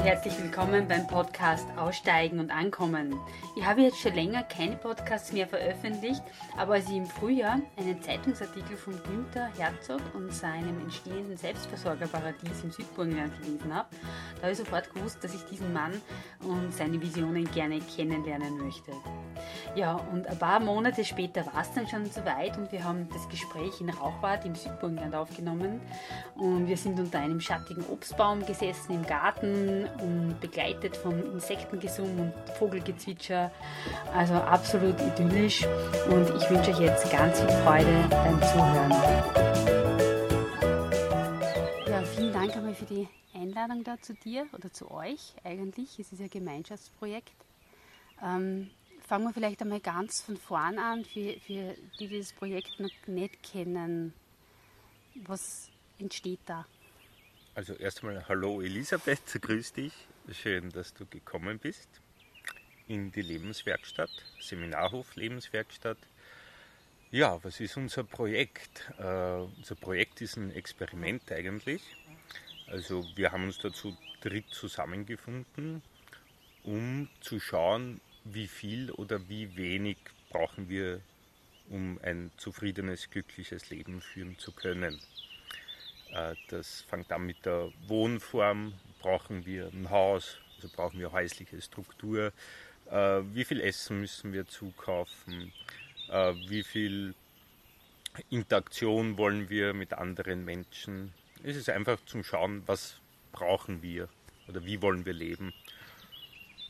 und herzlich willkommen beim Podcast Aussteigen und Ankommen. Ich habe jetzt schon länger keine Podcasts mehr veröffentlicht, aber als ich im Frühjahr einen Zeitungsartikel von Günther Herzog und seinem entstehenden Selbstversorgerparadies im Südburgenland gelesen habe, da habe ich sofort gewusst, dass ich diesen Mann und seine Visionen gerne kennenlernen möchte. Ja, und ein paar Monate später war es dann schon soweit und wir haben das Gespräch in Rauchbad im Südburgenland aufgenommen und wir sind unter einem schattigen Obstbaum gesessen im Garten begleitet vom Insektengesumm und Vogelgezwitscher. Also absolut idyllisch und ich wünsche euch jetzt ganz viel Freude beim Zuhören. Ja, vielen Dank einmal für die Einladung da zu dir oder zu euch eigentlich. Es ist ein Gemeinschaftsprojekt. Ähm, fangen wir vielleicht einmal ganz von vorn an, für, für die, die das Projekt noch nicht kennen. Was entsteht da? Also erstmal hallo Elisabeth, grüß dich. Schön, dass du gekommen bist in die Lebenswerkstatt, Seminarhof Lebenswerkstatt. Ja, was ist unser Projekt? Uh, unser Projekt ist ein Experiment eigentlich. Also wir haben uns dazu dritt zusammengefunden, um zu schauen, wie viel oder wie wenig brauchen wir, um ein zufriedenes, glückliches Leben führen zu können. Äh, das fängt an mit der Wohnform. Brauchen wir ein Haus, also brauchen wir häusliche Struktur. Äh, wie viel Essen müssen wir zukaufen? Äh, wie viel Interaktion wollen wir mit anderen Menschen? Es ist einfach zum Schauen, was brauchen wir oder wie wollen wir leben.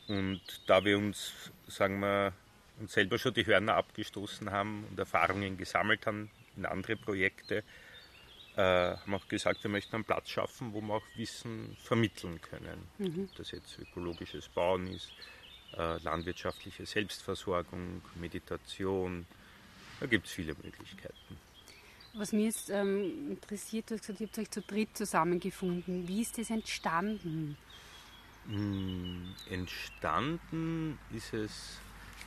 Und da wir uns, sagen wir, uns selber schon die Hörner abgestoßen haben und Erfahrungen gesammelt haben in andere Projekte, äh, haben auch gesagt, wir möchten einen Platz schaffen, wo wir auch Wissen vermitteln können. Mhm. Ob das jetzt ökologisches Bauen ist, äh, landwirtschaftliche Selbstversorgung, Meditation, da gibt es viele Möglichkeiten. Was mich jetzt ähm, interessiert, du hast gesagt, ihr habt euch zu dritt zusammengefunden. Wie ist das entstanden? Hm, entstanden ist es,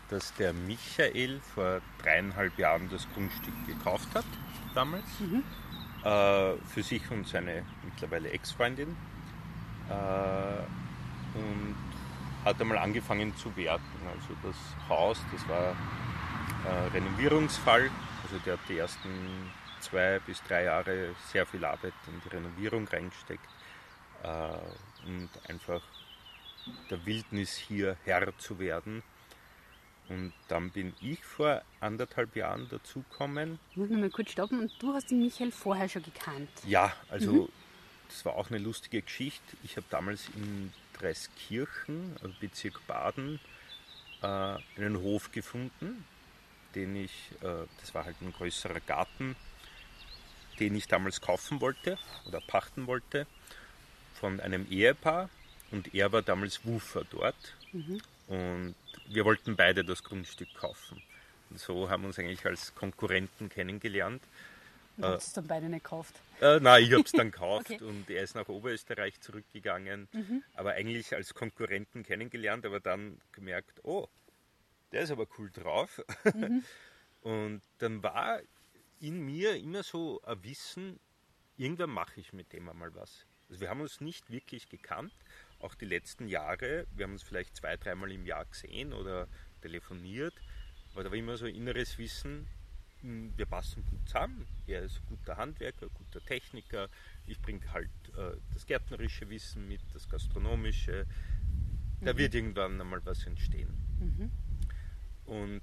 dass der Michael vor dreieinhalb Jahren das Grundstück gekauft hat, damals. Mhm für sich und seine mittlerweile Ex-Freundin. Äh, und hat einmal angefangen zu werten. Also das Haus, das war äh, Renovierungsfall, also der hat die ersten zwei bis drei Jahre sehr viel Arbeit in die Renovierung reingesteckt. Äh, und einfach der Wildnis hier Herr zu werden und dann bin ich vor anderthalb Jahren dazugekommen. Ich muss mal kurz stoppen. Und du hast den Michael vorher schon gekannt? Ja, also mhm. das war auch eine lustige Geschichte. Ich habe damals in Dreiskirchen, also Bezirk Baden, äh, einen Hof gefunden, den ich, äh, das war halt ein größerer Garten, den ich damals kaufen wollte oder pachten wollte von einem Ehepaar. Und er war damals Wufer dort. Mhm. Und wir wollten beide das Grundstück kaufen. Und so haben wir uns eigentlich als Konkurrenten kennengelernt. Du hast es dann beide nicht gekauft? Äh, nein, ich habe es dann gekauft okay. und er ist nach Oberösterreich zurückgegangen. Mhm. Aber eigentlich als Konkurrenten kennengelernt, aber dann gemerkt, oh, der ist aber cool drauf. Mhm. Und dann war in mir immer so ein Wissen, irgendwann mache ich mit dem einmal was. Also wir haben uns nicht wirklich gekannt, auch die letzten Jahre, wir haben uns vielleicht zwei, dreimal im Jahr gesehen oder telefoniert, aber da war immer so inneres Wissen, hm, wir passen gut zusammen. Er ist ein guter Handwerker, guter Techniker. Ich bringe halt äh, das gärtnerische Wissen mit, das gastronomische. Da mhm. wird irgendwann einmal was entstehen. Mhm. Und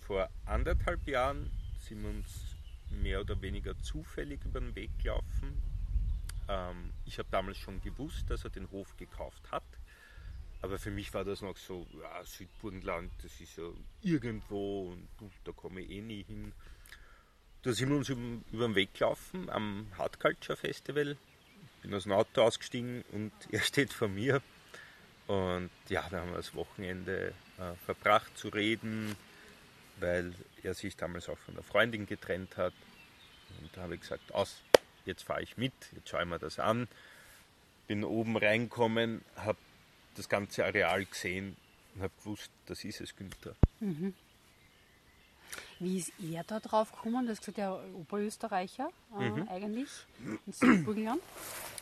vor anderthalb Jahren sind wir uns mehr oder weniger zufällig über den Weg gelaufen. Ähm, ich habe damals schon gewusst, dass er den Hof gekauft hat. Aber für mich war das noch so, ja, Südburgenland, das ist ja irgendwo und da komme ich eh nie hin. Da sind wir uns über, den Weg gelaufen am Hard Culture Festival. Ich bin aus dem Auto ausgestiegen und er steht vor mir. Und ja, da haben wir das Wochenende äh, verbracht zu reden, weil er sich damals auch von der Freundin getrennt hat. Und da habe ich gesagt, aus, jetzt fahre ich mit, jetzt schaue ich mir das an. Bin oben reinkommen, habe das ganze Areal gesehen und habe gewusst, das ist es, Günther. Mhm. Wie ist er da drauf gekommen? Das ist der Oberösterreicher äh, mhm. eigentlich, in Südburgenland.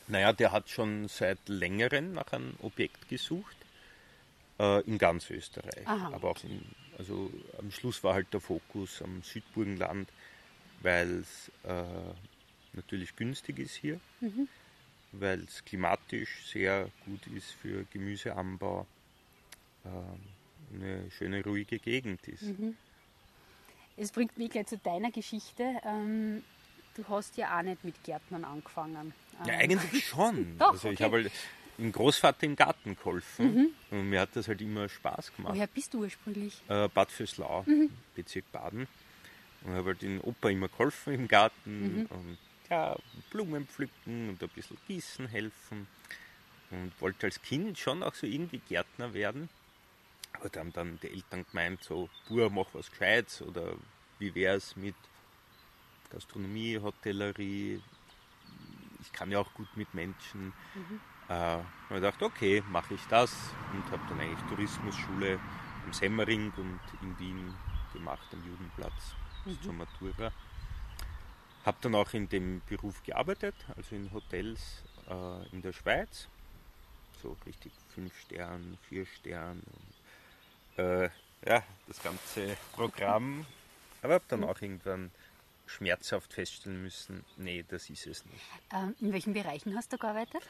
Naja, der hat schon seit längerem nach einem Objekt gesucht, äh, in ganz Österreich. Aha. Aber auch in, also am Schluss war halt der Fokus am Südburgenland, weil es äh, natürlich günstig ist hier, mhm. weil es klimatisch sehr gut ist für Gemüseanbau, äh, eine schöne ruhige Gegend ist. Mhm. Es bringt mich gleich zu deiner Geschichte. Ähm, du hast ja auch nicht mit Gärtnern angefangen. Ja, ähm. eigentlich schon. Doch, also ich okay. habe halt dem Großvater im Garten geholfen mhm. und mir hat das halt immer Spaß gemacht. Woher bist du ursprünglich? Äh, Bad Fürslau, mhm. Bezirk Baden. Und habe halt den Opa immer geholfen im Garten mhm. und ja, Blumen pflücken und ein bisschen gießen helfen. Und wollte als Kind schon auch so irgendwie Gärtner werden. Aber da haben dann die Eltern gemeint, so, Bur, mach was Gescheites oder wie wäre es mit Gastronomie, Hotellerie, ich kann ja auch gut mit Menschen. Mhm. Äh, habe ich gedacht, okay, mache ich das und habe dann eigentlich Tourismusschule im Semmering und in Wien gemacht am Judenplatz mhm. zur Matura. Habe dann auch in dem Beruf gearbeitet, also in Hotels äh, in der Schweiz, so richtig fünf Sterne, vier Sterne äh, ja, das ganze Programm. Aber habe dann auch irgendwann schmerzhaft feststellen müssen, nee, das ist es nicht. Ähm, in welchen Bereichen hast du gearbeitet?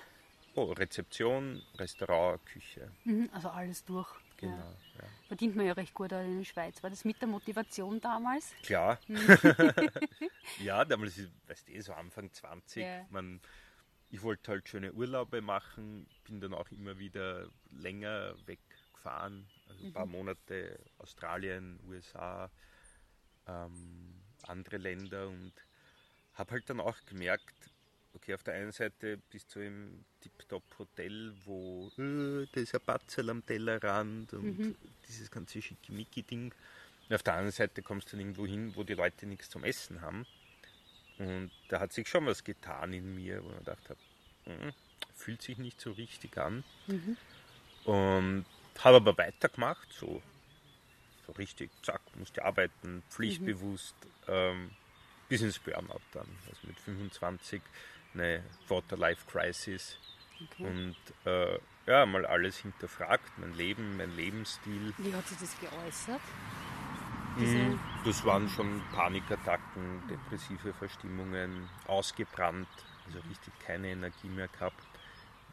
Oh, Rezeption, Restaurant, Küche. Mhm, also alles durch. Genau. Ja. Verdient man ja recht gut in der Schweiz. War das mit der Motivation damals? Klar. Mhm. ja, damals, weißt du, so Anfang 20. Ja. Man, ich wollte halt schöne Urlaube machen, bin dann auch immer wieder länger weggefahren. Also ein paar mhm. Monate Australien, USA, ähm, andere Länder und habe halt dann auch gemerkt, okay, auf der einen Seite bist du im Tip-Top-Hotel, wo äh, da ist ein Batzel am Tellerrand und mhm. dieses ganze Schickimicki-Ding. Und auf der anderen Seite kommst du irgendwo hin, wo die Leute nichts zum Essen haben. Und da hat sich schon was getan in mir, wo ich gedacht habe, hm, fühlt sich nicht so richtig an. Mhm. Und habe aber weitergemacht, so so richtig, zack, musste arbeiten, pflichtbewusst, mhm. ähm, bis ins Burnout dann. Also mit 25 eine Water-Life-Crisis okay. und äh, ja, mal alles hinterfragt, mein Leben, mein Lebensstil. Wie hat sich das geäußert? Hm, das waren schon Panikattacken, depressive Verstimmungen, ausgebrannt, also richtig keine Energie mehr gehabt,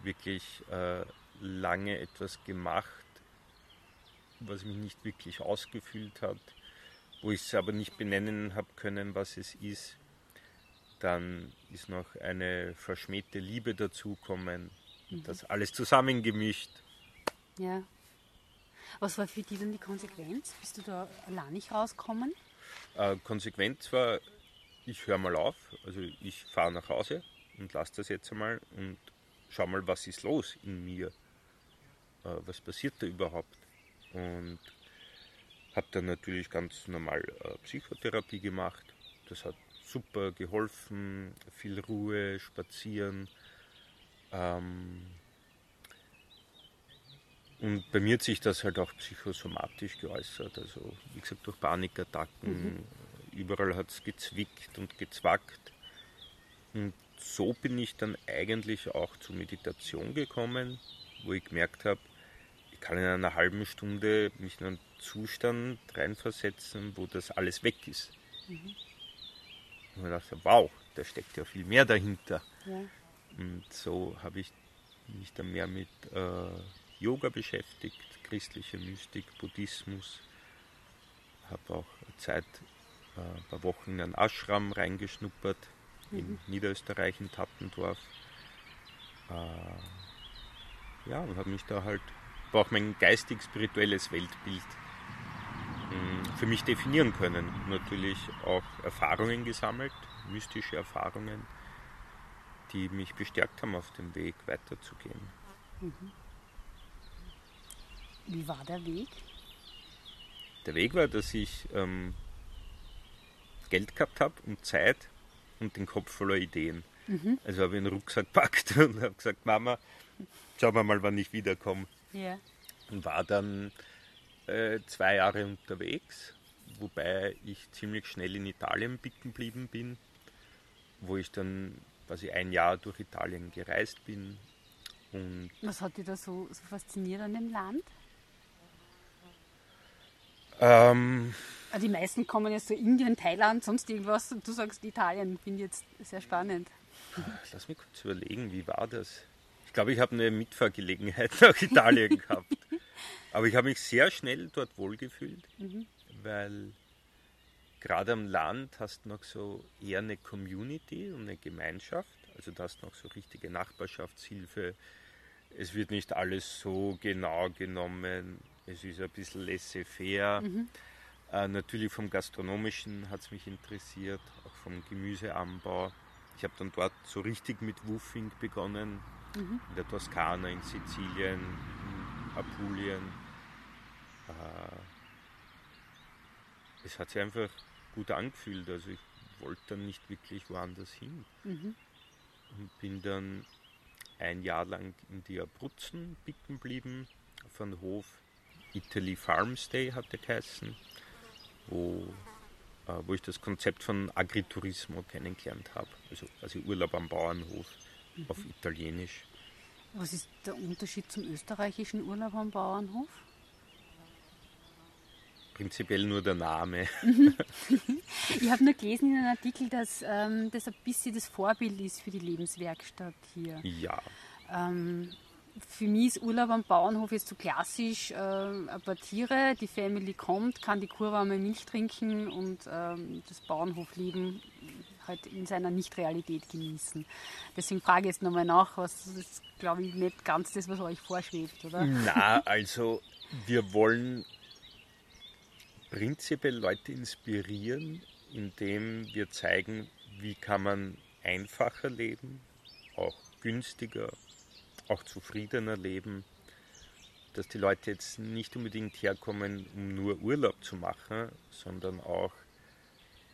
wirklich äh, lange etwas gemacht, was mich nicht wirklich ausgefüllt hat, wo ich es aber nicht benennen habe können, was es ist. Dann ist noch eine verschmähte Liebe dazukommen, mhm. das alles zusammengemischt. Ja. Was war für dich dann die Konsequenz? Bist du da allein nicht rausgekommen? Äh, Konsequenz war, ich höre mal auf, also ich fahre nach Hause und lasse das jetzt einmal und schau mal, was ist los in mir. Äh, was passiert da überhaupt? und habe dann natürlich ganz normal äh, Psychotherapie gemacht. Das hat super geholfen, viel Ruhe, spazieren. Ähm, und bei mir hat sich das halt auch psychosomatisch geäußert. Also wie gesagt durch Panikattacken, mhm. überall hat es gezwickt und gezwackt. Und so bin ich dann eigentlich auch zur Meditation gekommen, wo ich gemerkt habe, kann in einer halben Stunde mich in einen Zustand reinversetzen, wo das alles weg ist. Mhm. Und ich dachte, wow, da steckt ja viel mehr dahinter. Ja. Und so habe ich mich dann mehr mit äh, Yoga beschäftigt, christliche Mystik, Buddhismus. Habe auch Zeit, äh, ein paar Wochen in einen Ashram reingeschnuppert, mhm. in Niederösterreich, in Tappendorf. Äh, ja, und habe mich da halt aber auch mein geistig-spirituelles Weltbild für mich definieren können. Natürlich auch Erfahrungen gesammelt, mystische Erfahrungen, die mich bestärkt haben, auf dem Weg weiterzugehen. Mhm. Wie war der Weg? Der Weg war, dass ich ähm, Geld gehabt habe und Zeit und den Kopf voller Ideen. Mhm. Also habe ich einen Rucksack gepackt und habe gesagt, Mama, schauen wir mal, wann ich wiederkomme. Ja. Und war dann äh, zwei Jahre unterwegs, wobei ich ziemlich schnell in Italien bicken geblieben bin, wo ich dann quasi ein Jahr durch Italien gereist bin. Und Was hat dich da so, so fasziniert an dem Land? ähm, Ah, Die meisten kommen jetzt so Indien, Thailand, sonst irgendwas. Und du sagst Italien, finde ich jetzt sehr spannend. lass mich kurz überlegen, wie war das? Ich glaube, ich habe eine Mitfahrgelegenheit nach Italien gehabt. Aber ich habe mich sehr schnell dort wohlgefühlt, weil gerade am Land hast du noch so eher eine Community und eine Gemeinschaft. Also da hast du noch so richtige Nachbarschaftshilfe. Es wird nicht alles so genau genommen. Es ist ein bisschen laissez-faire. Äh, natürlich vom Gastronomischen hat es mich interessiert, auch vom Gemüseanbau. Ich habe dann dort so richtig mit Woofing begonnen, in der Toskana, in Sizilien, in Apulien. Äh, es hat sich einfach gut angefühlt. Also ich wollte dann nicht wirklich woanders hin. Und bin dann ein Jahr lang in die Abruzzen bicken geblieben, auf einem Hof. Italy Farmstay hat der geheißen, wo, äh, wo ich das Konzept von Agriturismo kennengelernt habe. Also quasi Urlaub am Bauernhof auf Italienisch. Was ist der Unterschied zum österreichischen Urlaub am Bauernhof? Prinzipiell nur der Name. Ich habe nur gelesen in einem Artikel, dass ähm, das ein bisschen das Vorbild ist für die Lebenswerkstatt hier. Ja, Ähm, für mich ist Urlaub am Bauernhof jetzt so klassisch, äh, ein paar Tiere, die Family kommt, kann die Kuh warme Milch trinken und ähm, das Bauernhofleben halt in seiner Nicht-Realität genießen. Deswegen frage ich jetzt nochmal nach, was ist, glaube ich, nicht ganz das, was euch vorschwebt, oder? Na, also wir wollen prinzipiell Leute inspirieren, indem wir zeigen, wie kann man einfacher leben, auch günstiger, auch zufriedener leben, dass die Leute jetzt nicht unbedingt herkommen, um nur Urlaub zu machen, sondern auch,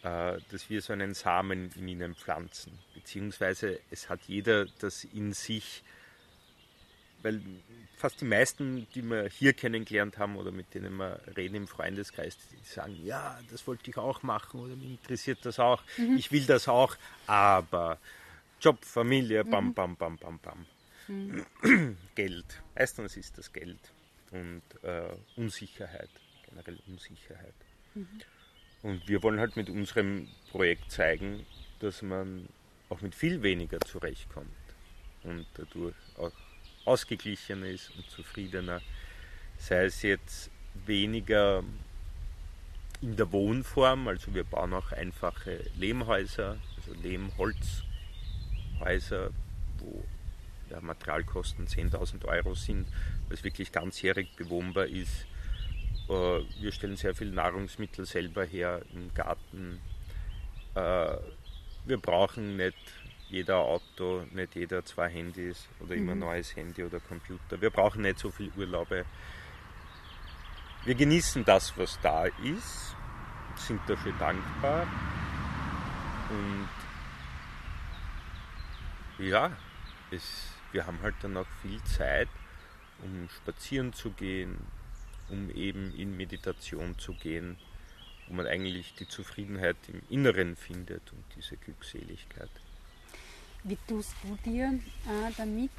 dass wir so einen Samen in ihnen pflanzen. Beziehungsweise es hat jeder das in sich, weil fast die meisten, die wir hier kennengelernt haben oder mit denen wir reden im Freundeskreis, die sagen, ja, das wollte ich auch machen oder mich interessiert das auch, ich will das auch, aber Job, Familie, bam, bam, bam, bam, bam. Geld, meistens ist das Geld und äh, Unsicherheit, generell Unsicherheit. Und wir wollen halt mit unserem Projekt zeigen, dass man auch mit viel weniger zurechtkommt und dadurch auch ausgeglichener ist und zufriedener. Sei es jetzt weniger in der Wohnform, also wir bauen auch einfache Lehmhäuser, also Lehmholzhäuser, wo ja, Materialkosten 10.000 Euro sind, was wirklich ganzjährig bewohnbar ist. Äh, Wir stellen sehr viel Nahrungsmittel selber her im Garten. Äh, Wir brauchen nicht jeder Auto, nicht jeder zwei Handys oder immer ein neues Handy oder Computer. Wir brauchen nicht so viel Urlaube. Wir genießen das, was da ist, sind dafür dankbar und ja, es, wir haben halt dann auch viel Zeit, um spazieren zu gehen, um eben in Meditation zu gehen, wo man eigentlich die Zufriedenheit im Inneren findet und diese Glückseligkeit. Wie tust du dir äh, damit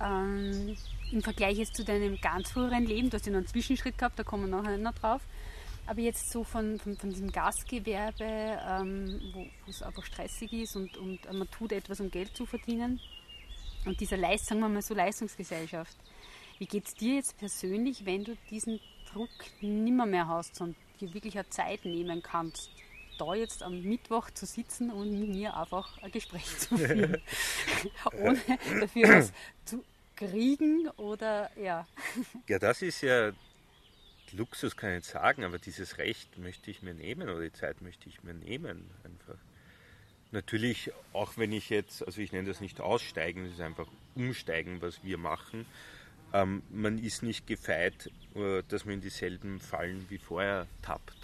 ähm, im Vergleich jetzt zu deinem ganz früheren Leben? Du hast ja noch einen Zwischenschritt gehabt, da kommen wir nachher noch drauf. Aber jetzt so von, von, von diesem Gastgewerbe, ähm, wo es einfach stressig ist und, und man tut etwas, um Geld zu verdienen. Und dieser Leist, sagen wir mal so Leistungsgesellschaft. Wie geht es dir jetzt persönlich, wenn du diesen Druck nimmer mehr hast und dir wirklich eine Zeit nehmen kannst, da jetzt am Mittwoch zu sitzen und mit mir einfach ein Gespräch zu führen, ohne dafür was zu kriegen oder ja. Ja, das ist ja Luxus, kann ich nicht sagen, aber dieses Recht möchte ich mir nehmen oder die Zeit möchte ich mir nehmen. Einfach. Natürlich, auch wenn ich jetzt, also ich nenne das nicht aussteigen, das ist einfach umsteigen, was wir machen. Ähm, man ist nicht gefeit, äh, dass man in dieselben Fallen wie vorher tappt.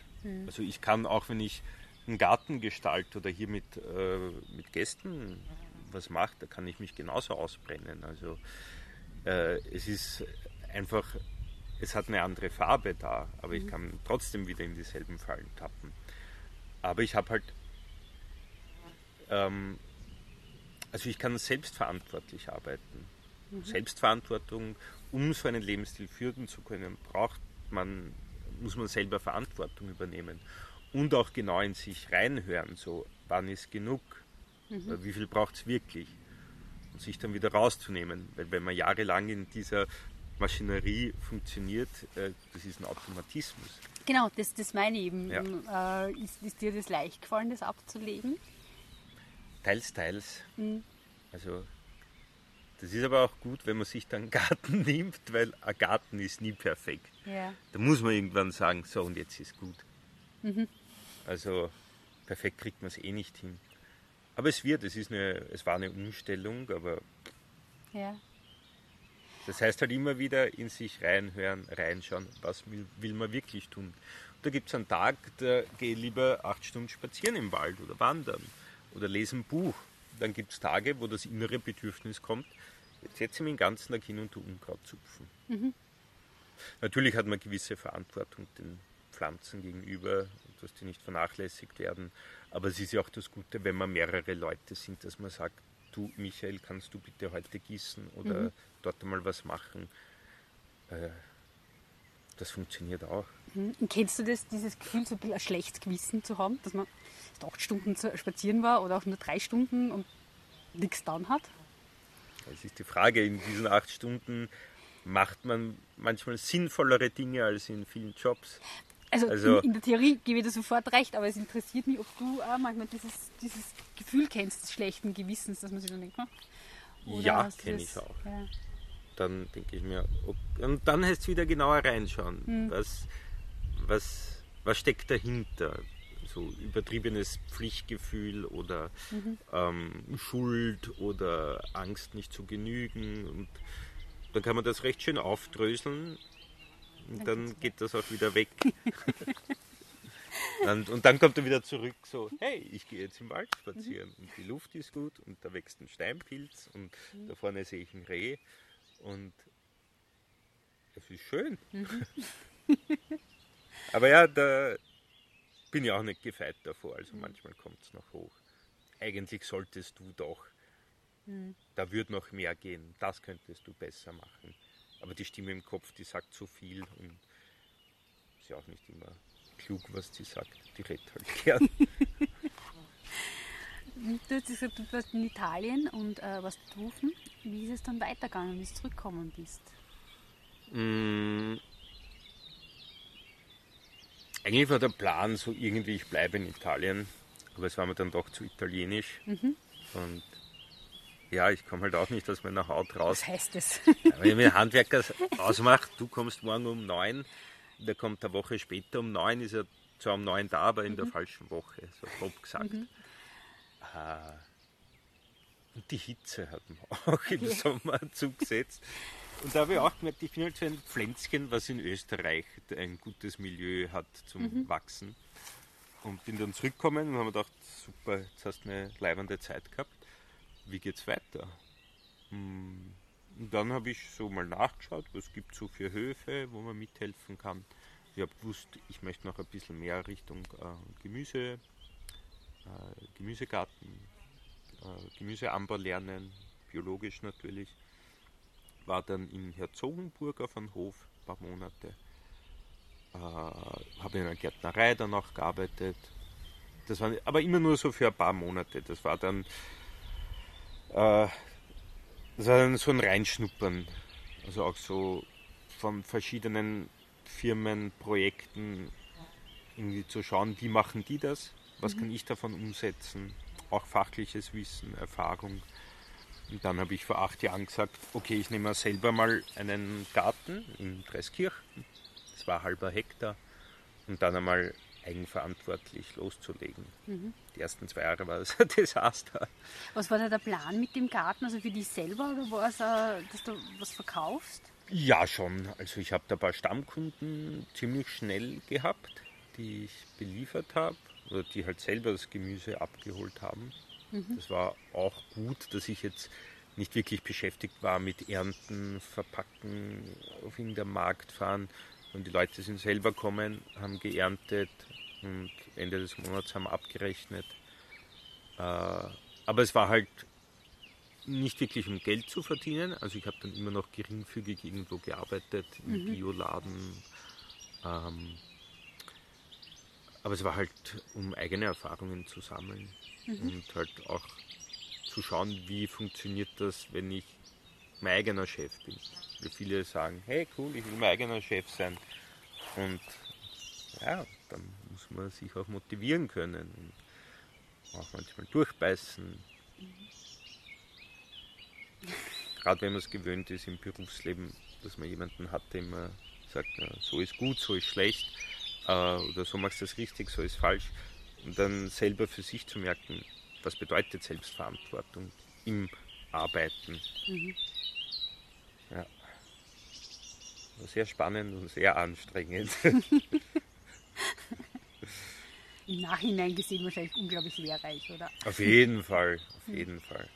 Also ich kann auch, wenn ich einen Garten gestalte oder hier mit, äh, mit Gästen was mache, da kann ich mich genauso ausbrennen. Also äh, es ist einfach, es hat eine andere Farbe da, aber ich kann trotzdem wieder in dieselben Fallen tappen. Aber ich habe halt ähm, also ich kann selbstverantwortlich arbeiten. Mhm. Selbstverantwortung, um so einen Lebensstil führen zu können, braucht man, muss man selber Verantwortung übernehmen und auch genau in sich reinhören, so wann ist genug, mhm. wie viel braucht es wirklich und sich dann wieder rauszunehmen, weil wenn man jahrelang in dieser Maschinerie funktioniert, äh, das ist ein Automatismus. Genau, das, das meine ich eben. Ja. Äh, ist, ist, dir das leicht gefallen, das abzulegen? Teils, teils. Mhm. Also das ist aber auch gut, wenn man sich dann Garten nimmt, weil ein Garten ist nie perfekt. Ja. Da muss man irgendwann sagen, so und jetzt ist gut. Mhm. Also perfekt kriegt man es eh nicht hin. Aber es wird, es, ist eine, es war eine Umstellung, aber ja. das heißt halt immer wieder in sich reinhören, reinschauen, was will, will man wirklich tun. Und da gibt es einen Tag, da gehe ich lieber acht Stunden spazieren im Wald oder wandern oder lese ein Buch. Dann gibt es Tage, wo das innere Bedürfnis kommt, setze ich mich den ganzen Tag hin und tu Unkraut zupfen. Mhm. Natürlich hat man gewisse Verantwortung den Pflanzen gegenüber, dass die nicht vernachlässigt werden. Aber es ist ja auch das Gute, wenn man mehrere Leute sind, dass man sagt, du Michael, kannst du bitte heute gießen oder mhm. dort einmal was machen. Äh, das funktioniert auch. Mhm. Kennst du das, dieses Gefühl, so ein, ein schlechtes Gewissen zu haben, dass man acht Stunden spazieren war oder auch nur drei Stunden und nichts dann hat? Es ist die Frage, in diesen acht Stunden macht man manchmal sinnvollere Dinge als in vielen Jobs. Also, also in, in, der Theorie gebe ich dir sofort recht, aber es interessiert mich, ob du auch manchmal dieses, dieses Gefühl kennst des schlechten Gewissens, dass man sich dann denkt, hm? ja, kenne ich auch. Ja. Dann denke ich mir, ob, und dann heißt es wieder genauer reinschauen, hm. was, was, was steckt dahinter so übertriebenes Pflichtgefühl oder mhm. ähm, Schuld oder Angst nicht zu genügen. Und dann kann man das recht schön aufdröseln und dann geht das auch wieder weg. und, und, dann kommt er wieder zurück, so, hey, ich gehe jetzt im Wald spazieren und die Luft ist gut und da wächst ein Steinpilz und mhm. da vorne sehe ich ein Reh und es ist schön. Mhm. Aber ja, da, bin ja auch nicht gefeit davor, also mhm. manchmal kommt es noch hoch. Eigentlich solltest du doch, mhm. da wird noch mehr gehen, das könntest du besser machen. Aber die Stimme im Kopf, die sagt so viel und ist ja auch nicht immer klug, was sie sagt. Die redet halt gern. du hast gesagt, du warst in Italien und äh, warst berufen. Wie ist es dann weitergegangen, wie du zurückgekommen bist? Mm, eigentlich war der Plan so irgendwie, ich bleibe in Italien, aber es war mir dann doch zu italienisch. Mhm. Und ja, ich komme halt auch nicht aus meiner Haut raus. Was heißt das? Wenn ich mit Handwerker ausmache, du kommst morgen um neun, der kommt eine Woche später um neun, ist er zwar um neun da, aber in mhm. der falschen Woche, so grob gesagt. Mhm. Ah, und die Hitze hat man auch im Sommer zugesetzt. Und da habe ich auch gemerkt, ich bin halt so ein Pflänzchen, was in Österreich ein gutes Milieu hat zum mhm. Wachsen. Und bin dann zurückgekommen und habe mir gedacht, super, jetzt hast du eine leibende Zeit gehabt. Wie geht's weiter? Hm, und dann habe ich so mal nachgeschaut, was gibt es so für Höfe, wo man mithelfen kann. Ich habe gewusst, ich möchte noch ein bisschen mehr Richtung äh, Gemüse, äh, Gemüsegarten, äh, Gemüseanbau lernen, biologisch natürlich war dann in Herzogenburg auf einem Hof ein paar Monate. Äh, habe in einer Gärtnerei dann auch gearbeitet. Das war, aber immer nur so für ein paar Monate. Das war dann, äh, das war dann so ein Reinschnuppern. Also auch so von verschiedenen Firmen, Projekten irgendwie zu schauen, wie machen die das, was mhm. kann ich davon umsetzen, auch fachliches Wissen, Erfahrung. Und dann habe ich vor acht Jahren gesagt, okay, ich nehme selber mal einen Garten in Dreiskirchen. Das war halber Hektar. Und dann einmal eigenverantwortlich loszulegen. Mhm. Die ersten zwei Jahre war es ein Desaster. Was war da der Plan mit dem Garten? Also für dich selber oder war es, äh, dass du was verkaufst? Ja, schon. Also ich habe da ein paar Stammkunden ziemlich schnell gehabt, die ich beliefert habe oder die halt selber das Gemüse abgeholt haben. Mhm. Das war auch gut, dass ich jetzt nicht wirklich beschäftigt war mit Ernten, Verpacken, auf irgendeinem Markt fahren. Und die Leute sind selber gekommen, haben geerntet und Ende des Monats haben abgerechnet. Äh, aber es war halt nicht wirklich um Geld zu verdienen. Also ich habe dann immer noch geringfügig irgendwo gearbeitet, im mhm. Bioladen. Ähm, aber es war halt, um eigene Erfahrungen zu sammeln mhm. und halt auch zu schauen, wie funktioniert das, wenn ich mein eigener Chef bin. Weil viele sagen, hey cool, ich will mein eigener Chef sein. Und ja, dann muss man sich auch motivieren können und auch manchmal durchbeißen. Mhm. Gerade wenn man es gewöhnt ist im Berufsleben, dass man jemanden hat, der immer sagt, so ist gut, so ist schlecht, äh, oder so machst du das richtig, so ist falsch. Und dann selber für sich zu merken, was bedeutet Selbstverantwortung im Arbeiten. Mhm. Ja. Sehr spannend und sehr anstrengend. Im Nachhinein gesehen wahrscheinlich unglaublich lehrreich, oder? Auf jeden Fall, auf mhm. jeden Fall.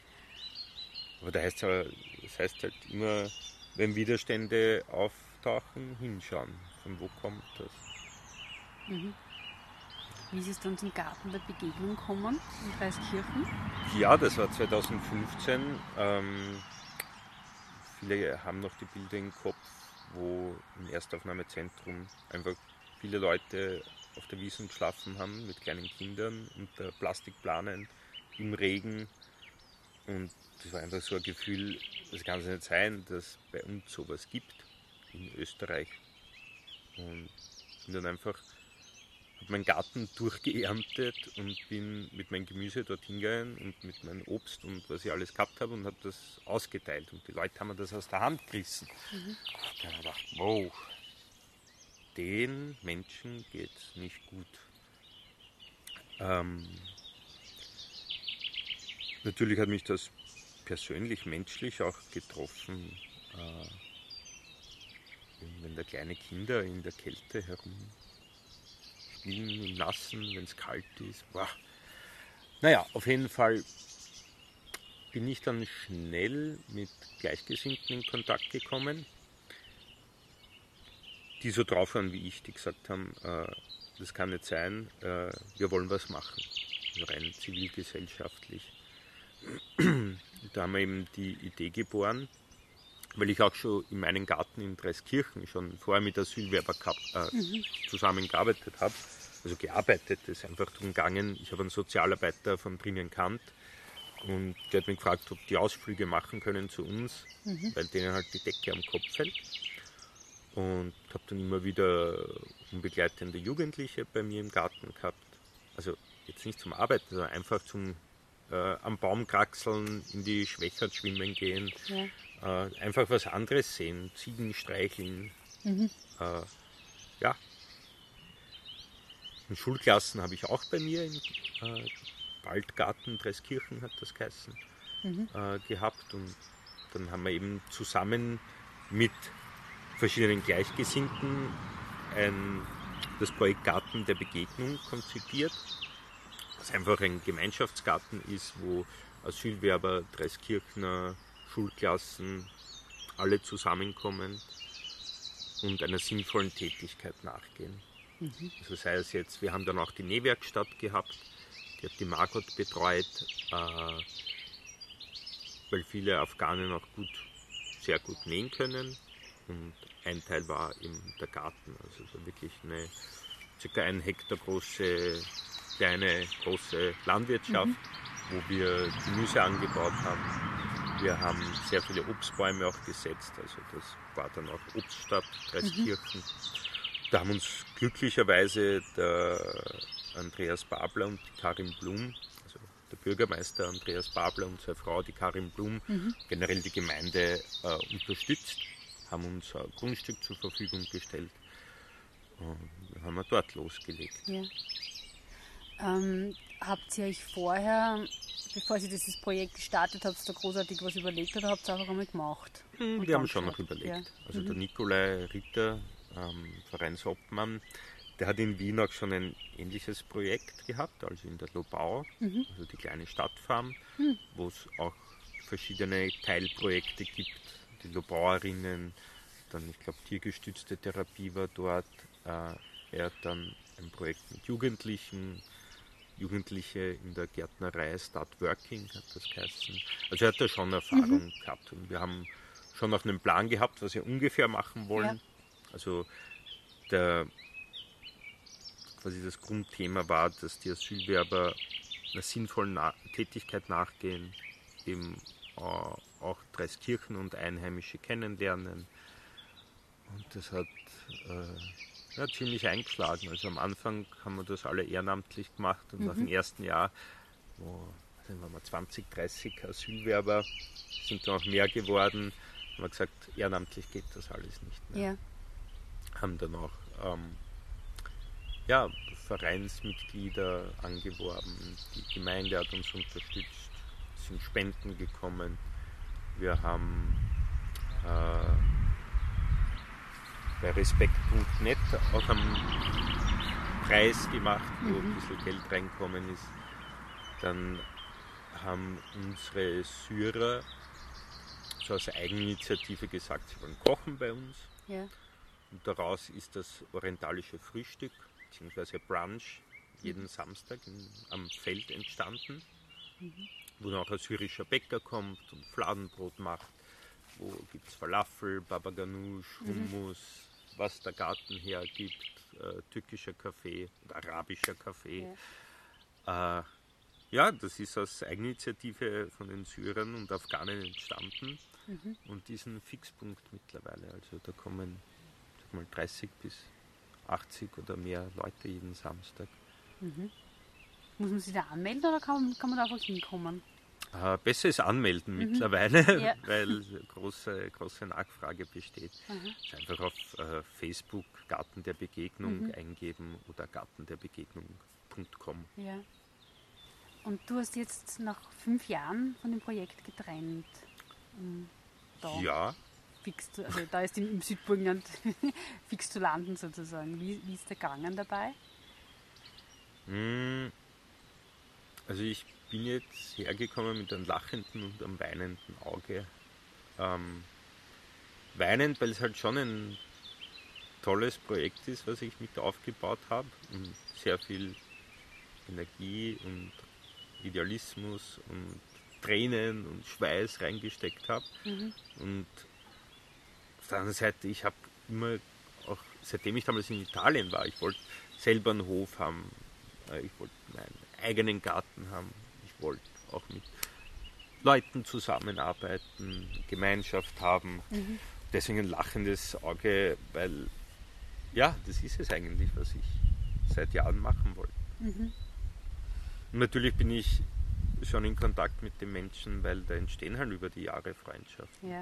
Aber da heißt ja, das heißt halt immer, wenn Widerstände auftauchen, hinschauen. Von wo kommt das? Mhm. Wie ist es dann zum Garten der Begegnung gekommen in Dreiskirchen? Ja, das war 2015. Ähm, viele haben noch die Bilder im Kopf, wo im Erstaufnahmezentrum einfach viele Leute auf der Wiese geschlafen haben mit kleinen Kindern unter Plastikplanen im Regen. Und das war einfach so ein Gefühl, das kann es nicht sein, dass bei uns sowas gibt in Österreich. Und bin dann einfach habe meinen Garten durchgeerntet und bin mit meinem Gemüse dorthin gegangen und mit meinem Obst und was ich alles gehabt habe und habe das ausgeteilt. Und die Leute haben mir das aus der Hand gerissen. Mhm. Da habe ich gedacht, wow, den Menschen geht es nicht gut. Ähm, natürlich hat mich das persönlich, menschlich auch getroffen. Äh, wenn da kleine Kinder in der Kälte herum spielen im Nassen, wenn es kalt ist. Boah. Naja, auf jeden Fall bin ich dann schnell mit Gleichgesinnten in Kontakt gekommen, die so drauf waren wie ich, die gesagt haben, äh, das kann nicht sein, äh, wir wollen was machen, also rein zivilgesellschaftlich. da haben wir eben die Idee geboren, weil ich auch schon in meinem Garten in Dreiskirchen schon vorher mit Asylwerber äh, mhm. zusammengearbeitet habe. Also gearbeitet, das ist einfach darum gegangen. Ich habe einen Sozialarbeiter von drinnen kannt und der hat mich gefragt, ob die Ausflüge machen können zu uns, mhm. weil denen halt die Decke am Kopf fällt. Und habe dann immer wieder unbegleitende Jugendliche bei mir im Garten gehabt. Also jetzt nicht zum Arbeiten, sondern einfach zum äh, am Baum kraxeln, in die Schwächert schwimmen gehen. Ja äh, einfach was anderes sehen, Ziegen streicheln. Mhm. Äh, ja. Und Schulklassen habe ich auch bei mir im äh, Waldgarten Dreskirchen hat das geheißen, mhm. Äh, gehabt. Und dann haben wir eben zusammen mit verschiedenen Gleichgesinnten ein, das Projekt Garten der Begegnung konzipiert, was einfach ein Gemeinschaftsgarten ist, wo Asylwerber, Dreiskirchner, Schulklassen alle zusammenkommen und einer sinnvollen Tätigkeit nachgehen. Mhm. Also sei es jetzt, wir haben dann auch die Nähwerkstatt gehabt, die hat die Margot betreut, äh, weil viele Afghanen auch gut, sehr gut nähen können. Und ein Teil war eben der Garten, also so wirklich eine circa ein Hektar große, kleine, große Landwirtschaft, mhm. wo wir Gemüse angebaut haben wir haben sehr viele Obstbäume auch gesetzt, also das war dann auch Obststadt Dreiskirchen. Mhm. Da haben uns glücklicherweise der Andreas Babler und die Karin Blum, also der Bürgermeister Andreas Babler und seine Frau, die Karin Blum, mhm. generell die Gemeinde äh, unterstützt, haben uns ein Grundstück zur Verfügung gestellt und dann haben wir dort losgelegt. Ja. Ähm, habt ihr euch vorher bevor Sie dieses Projekt gestartet habt, da großartig was überlegt oder habt ihr einfach einmal gemacht? Hm, wir haben schon noch überlegt. Ja. Also mhm. der Nikolai Ritter, ähm, Vereinsobmann, der hat in Wien auch schon ein ähnliches Projekt gehabt, also in der Lobau, mhm. also die kleine Stadtfarm, mhm. wo es auch verschiedene Teilprojekte gibt. Die Lobauerinnen, dann ich glaube tiergestützte Therapie war dort. Äh, er hat dann ein Projekt mit Jugendlichen Jugendliche in der Gärtnerei Start Working, hat das geheißen. Also er hat da schon Erfahrung mhm. gehabt und wir haben schon noch einen Plan gehabt, was wir ungefähr machen wollen. Ja. Also der, quasi das Grundthema war, dass die Asylwerber einer sinnvollen Na Tätigkeit nachgehen, eben äh, auch Dreiskirchen und Einheimische kennenlernen. Und das hat äh, ja, ziemlich eingeschlagen. Also am Anfang haben wir das alle ehrenamtlich gemacht und mhm. nach dem ersten Jahr, wo sind wir 20, 30 Asylwerber, sind dann auch mehr geworden, haben wir gesagt, ehrenamtlich geht das alles nicht mehr. Ja. Haben dann auch ähm, ja, Vereinsmitglieder angeworben, die Gemeinde hat uns unterstützt, sind Spenden gekommen. Wir haben äh, bei respekt.net auch einen Preis gemacht, wo mhm. ein bisschen Geld reinkommen ist. Dann haben unsere Syrer so aus Eigeninitiative gesagt, sie wollen kochen bei uns. Ja. Und daraus ist das orientalische Frühstück bzw. Brunch jeden. Samstag in, am Feld entstanden, mhm. wo dann auch ein syrischer Bäcker kommt und Fladenbrot macht. Wo gibt es Falafel, Babaganoush, mhm. Hummus, mhm. was der Garten hergibt, äh, türkischer Kaffee und arabischer Kaffee. Ja. Äh, ja, das ist aus Eigeninitiative von den Syrern und Afghanen entstanden mhm. und diesen Fixpunkt mittlerweile. Also da kommen mal 30 bis 80 oder mehr Leute jeden Samstag. Mhm. Muss man sich da anmelden oder kann, kann man da einfach hinkommen? Äh, besser ist anmelden mhm. mittlerweile, ja. weil große, große Nachfrage besteht. Mhm. Einfach auf äh, Facebook Garten der Begegnung mhm. eingeben oder gartenderbegegnung.com. Ja. Und du hast jetzt nach fünf Jahren von dem Projekt getrennt. Da ja. Fix zu, also da ist im, Südburgenland fix zu landen sozusagen. Wie, wie ist der gegangen dabei? Hm. Also ich bin jetzt hergekommen mit einem lachenden und einem weinenden Auge. Ähm, weinend, weil es halt schon ein tolles Projekt ist, was ich mit aufgebaut habe und sehr viel Energie und Idealismus und Tränen und Schweiß reingesteckt habe. Mhm. Und auf der anderen Seite, ich habe immer, auch seitdem ich damals in Italien war, ich wollte selber einen Hof haben, äh, ich wollte meinen eigenen Garten haben, ich wollte auch mit Leuten zusammenarbeiten, Gemeinschaft haben. Mhm. Deswegen ein lachendes Auge, weil ja, das ist es eigentlich, was ich seit Jahren machen wollte. Mhm. Natürlich bin ich schon in Kontakt mit den Menschen, weil da entstehen halt über die Jahre Freundschaften. Ja.